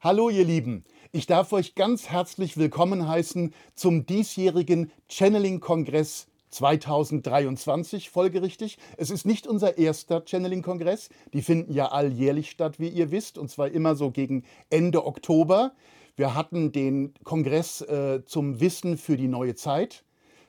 Hallo ihr Lieben, ich darf euch ganz herzlich willkommen heißen zum diesjährigen Channeling-Kongress 2023, folgerichtig. Es ist nicht unser erster Channeling-Kongress, die finden ja alljährlich statt, wie ihr wisst, und zwar immer so gegen Ende Oktober. Wir hatten den Kongress äh, zum Wissen für die neue Zeit.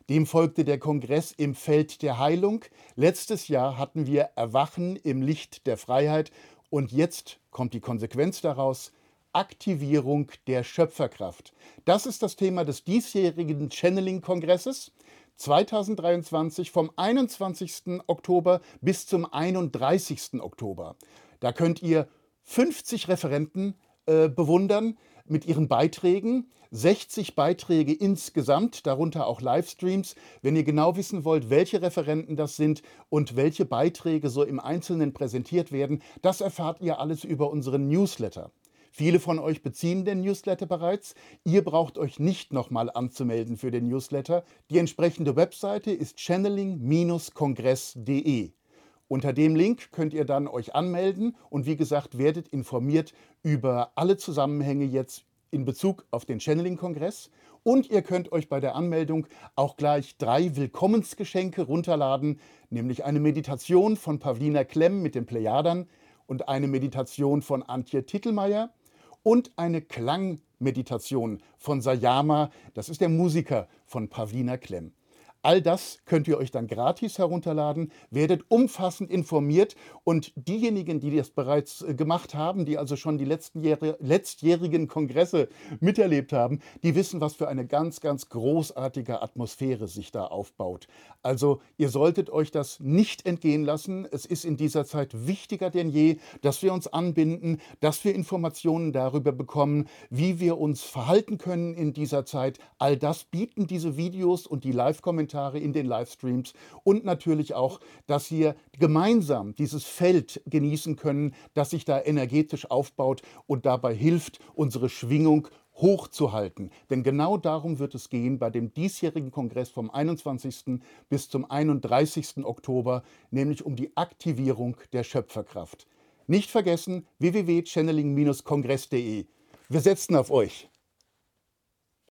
Dem folgte der Kongress im Feld der Heilung. Letztes Jahr hatten wir Erwachen im Licht der Freiheit und jetzt kommt die Konsequenz daraus. Aktivierung der Schöpferkraft. Das ist das Thema des diesjährigen Channeling-Kongresses 2023 vom 21. Oktober bis zum 31. Oktober. Da könnt ihr 50 Referenten äh, bewundern mit ihren Beiträgen. 60 Beiträge insgesamt, darunter auch Livestreams. Wenn ihr genau wissen wollt, welche Referenten das sind und welche Beiträge so im Einzelnen präsentiert werden, das erfahrt ihr alles über unseren Newsletter. Viele von euch beziehen den Newsletter bereits. Ihr braucht euch nicht nochmal anzumelden für den Newsletter. Die entsprechende Webseite ist channeling-kongress.de. Unter dem Link könnt ihr dann euch anmelden und wie gesagt werdet informiert über alle Zusammenhänge jetzt in Bezug auf den Channeling-Kongress. Und ihr könnt euch bei der Anmeldung auch gleich drei Willkommensgeschenke runterladen, nämlich eine Meditation von Pavlina Klemm mit den Plejadern und eine Meditation von Antje Tittelmeier und eine Klangmeditation von Sayama, das ist der Musiker von Pavlina Klemm. All das könnt ihr euch dann gratis herunterladen, werdet umfassend informiert und diejenigen, die das bereits äh, gemacht haben, die also schon die letzten Jahre, letztjährigen Kongresse miterlebt haben, die wissen, was für eine ganz, ganz großartige Atmosphäre sich da aufbaut. Also ihr solltet euch das nicht entgehen lassen. Es ist in dieser Zeit wichtiger denn je, dass wir uns anbinden, dass wir Informationen darüber bekommen, wie wir uns verhalten können in dieser Zeit. All das bieten diese Videos und die Live-Kommentare Kommentare in den Livestreams und natürlich auch, dass wir gemeinsam dieses Feld genießen können, das sich da energetisch aufbaut und dabei hilft, unsere Schwingung hochzuhalten. Denn genau darum wird es gehen bei dem diesjährigen Kongress vom 21. bis zum 31. Oktober, nämlich um die Aktivierung der Schöpferkraft. Nicht vergessen www.channeling-kongress.de. Wir setzen auf euch.